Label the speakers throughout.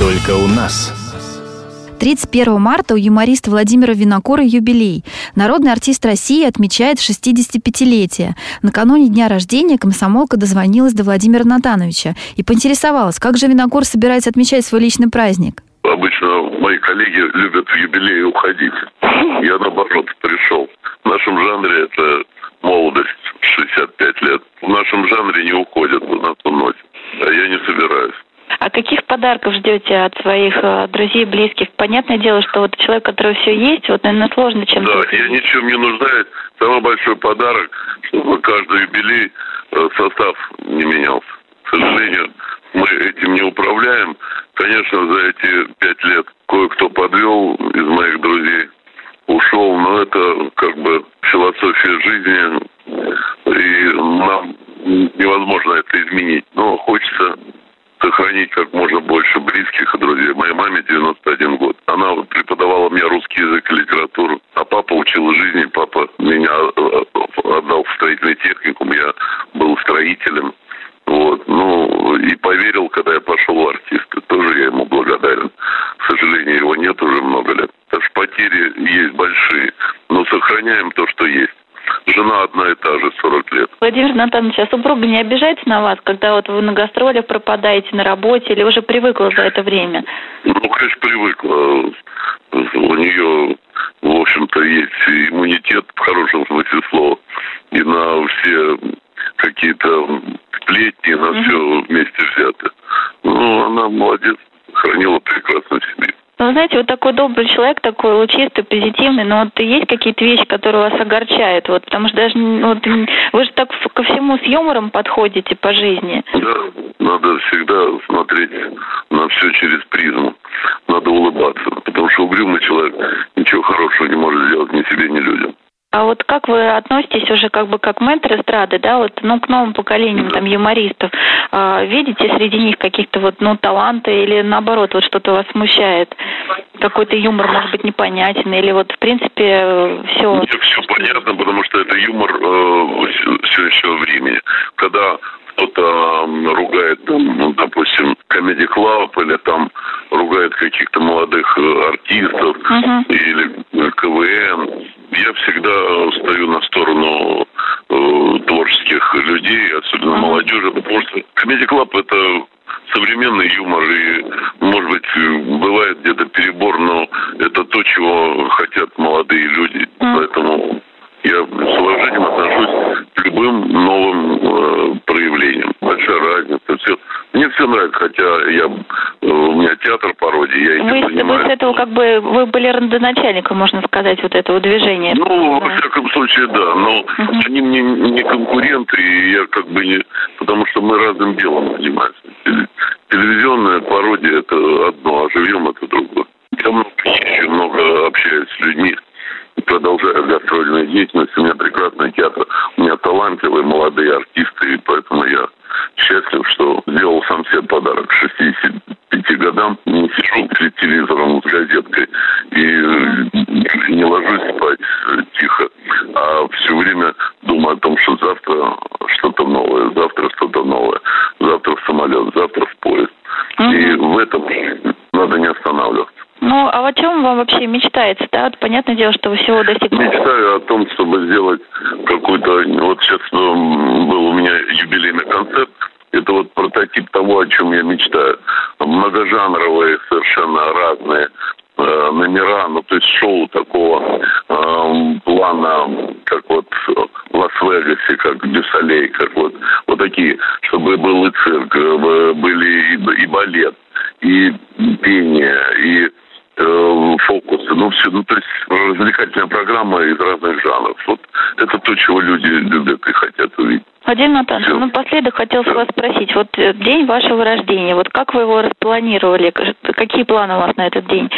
Speaker 1: Только у нас.
Speaker 2: 31 марта у юмориста Владимира Винокура юбилей. Народный артист России отмечает 65-летие. Накануне дня рождения комсомолка дозвонилась до Владимира Натановича и поинтересовалась, как же Винокур собирается отмечать свой личный праздник.
Speaker 3: Обычно мои коллеги любят в юбилей уходить. Я, наоборот, пришел. В нашем жанре это молодость, 65 лет. В нашем жанре не уходят на ту ночь. А я не собираюсь.
Speaker 4: А каких подарков ждете от своих э, друзей, близких? Понятное дело, что вот человек, у которого все есть, вот, наверное, сложно чем-то...
Speaker 3: Да, я ничем не нуждаюсь. Самый большой подарок, чтобы каждый юбилей э, состав не менялся. К сожалению, мы этим не управляем. Конечно, за эти пять лет кое-кто подвел из моих друзей, ушел, но это как бы философия жизни, и нам невозможно это изменить. Но хочется сохранить как можно больше близких и друзей. Моей маме 91 год. Она преподавала мне русский язык и литературу. А папа учил жизни. Папа меня э, отдал в строительный техникум. Я был строителем. Вот. Ну, и поверил, когда я пошел в артисты. Тоже я ему благодарен. К сожалению, его нет уже много лет. Так что потери есть большие. Но сохраняем то, что есть жена одна и та же, 40 лет.
Speaker 4: Владимир Натанович, а супруга не обижается на вас, когда вот вы на гастролях пропадаете на работе, или уже привыкла за это время?
Speaker 3: Ну, конечно, привыкла. У нее, в общем-то, есть иммунитет, в хорошем смысле слова, и на все какие-то сплетни, на все вместе взято. Ну, она молодец, хранила прекрасно себе.
Speaker 4: Ну, знаете, вот такой добрый человек, такой лучистый, позитивный, но вот есть какие-то вещи, которые вас огорчают, вот, потому что даже, вот, вы же так ко всему с юмором подходите по жизни.
Speaker 3: Да, надо всегда смотреть на все через призму, надо улыбаться, потому что угрюмый человек ничего хорошего не может сделать ни себе, ни людям.
Speaker 4: А вот как вы относитесь уже как бы как ментор эстрады, да, вот, ну, к новым поколениям там юмористов? Э, видите среди них каких-то вот, ну, таланты или наоборот, вот что-то вас смущает? Какой-то юмор, может быть, непонятен или вот, в принципе, все...
Speaker 3: Мне все понятно, потому что это юмор э, все еще времени. Когда кто-то ругает, там, ну, допустим, Comedy Club или там ругает каких-то молодых э, артистов uh-huh. или КВН. Я всегда стою на сторону э, творческих людей, особенно uh-huh. молодежи, потому что Comedy Club это современный юмор, и, может быть, бывает где-то перебор, но это то, чего хотят молодые люди. Mm. Поэтому я с уважением отношусь к любым новым э, проявлениям. Большая разница. Все. Мне все нравится, хотя я, э, у меня театр пародии, я этим
Speaker 4: вы,
Speaker 3: занимаюсь.
Speaker 4: Вы с этого как бы, вы были родоначальником, можно сказать, вот этого движения.
Speaker 3: Ну, да. во всяком случае, да. Но uh-huh. они мне не конкуренты, и я как бы не... Потому что мы разным делом занимаемся. Телевизионная пародия – это одно, а живьем – это другое. Я много езжу, много общаюсь с людьми продолжаю гастрольную деятельность. У меня прекрасный театр, у меня талантливые молодые артисты, и поэтому я счастлив, что сделал сам себе подарок к 65 годам. Не сижу перед телевизором с газеткой и не ложусь спать тихо, а все время думаю о том, что завтра что-то новое, завтра что-то новое, завтра в самолет, завтра в поезд. Mm-hmm. И в этом надо не останавливаться.
Speaker 4: Ну, а о чем вам вообще мечтается, да? Вот понятное дело, что вы всего достигли.
Speaker 3: Мечтаю о том, чтобы сделать какой-то... Вот сейчас ну, был у меня юбилейный концерт. Это вот прототип того, о чем я мечтаю. Многожанровые, совершенно разные э, номера, ну, то есть шоу такого э, плана, как вот в Лас-Вегасе, как Дюсалей, как вот, вот такие, чтобы был и цирк, э, были и, и балет, и пение, и Э, фокусы, ну все, ну то есть развлекательная программа из разных жанров. Вот это то, чего люди любят и хотят увидеть.
Speaker 4: Натанович, ну напоследок хотел вас спросить, вот э, день вашего рождения, вот как вы его распланировали, какие планы у вас на этот день?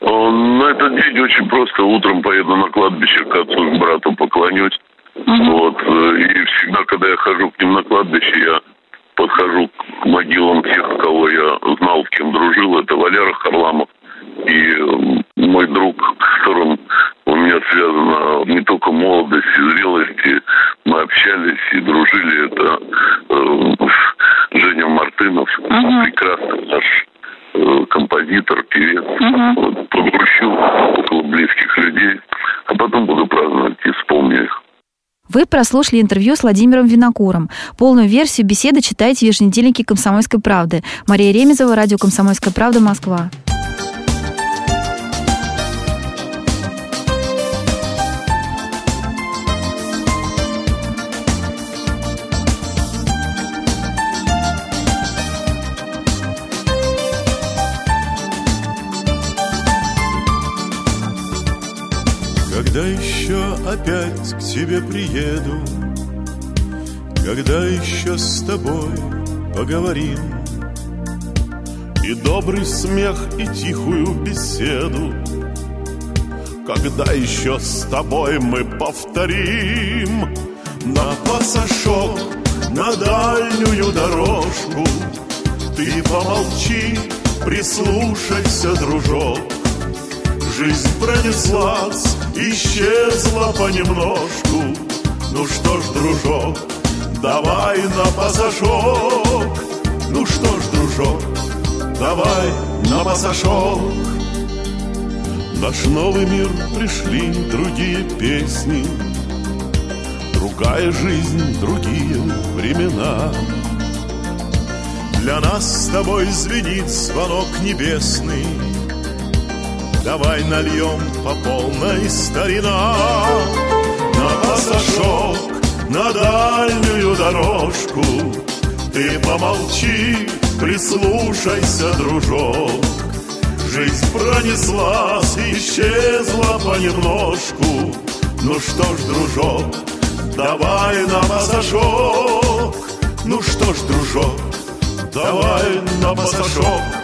Speaker 3: На этот день очень просто. Утром поеду на кладбище к отцу, к брату поклонюсь. Угу. Вот. Э, и всегда, когда я хожу к ним на кладбище, я подхожу к могилам тех, кого я знал, с кем дружил. Это Валера Харламов, и мой друг, с которым у меня связана не только молодость и зрелость, и мы общались и дружили, это э, Женя Мартынов, uh-huh. прекрасный наш э, композитор, певец. Угу. Вот, погрущу около близких людей, а потом буду праздновать, исполню их.
Speaker 2: Вы прослушали интервью с Владимиром Винокуром. Полную версию беседы читайте в еженедельнике «Комсомольской правды». Мария Ремезова, радио «Комсомольская правда», Москва.
Speaker 1: Когда еще опять к тебе приеду? Когда еще с тобой поговорим? И добрый смех, и тихую беседу. Когда еще с тобой мы повторим? На пасашок, на дальнюю дорожку. Ты помолчи, прислушайся, дружок Жизнь пронеслась исчезла понемножку. Ну что ж, дружок, давай на пасашок Ну что ж, дружок, давай на пасашок Наш новый мир пришли другие песни. Другая жизнь, другие времена. Для нас с тобой звенит звонок небесный Давай нальем по полной старина. На пасашок, на дальнюю дорожку. Ты помолчи, прислушайся, дружок. Жизнь пронеслась, исчезла понемножку. Ну что ж, дружок, давай на пасашок. Ну что ж, дружок, давай на пасашок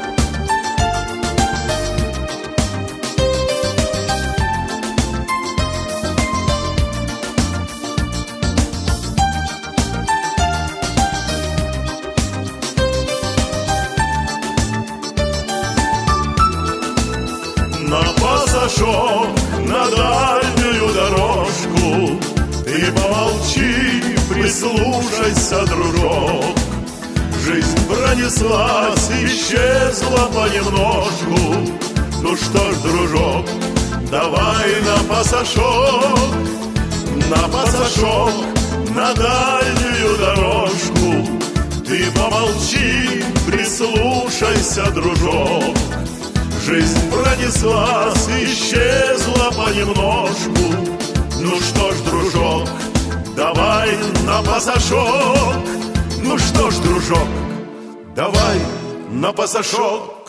Speaker 1: пасашок на дальнюю дорожку Ты помолчи, прислушайся, дружок. Жизнь пронеслась, исчезла понемножку. Ну что ж, дружок, давай на пасашок На пасашок, на дальнюю дорожку. Ты помолчи, прислушайся, дружок. Жизнь пронеслась, исчезла понемножку. Ну что ж, дружок, давай на пасашок. Ну что ж, дружок, давай на пасашок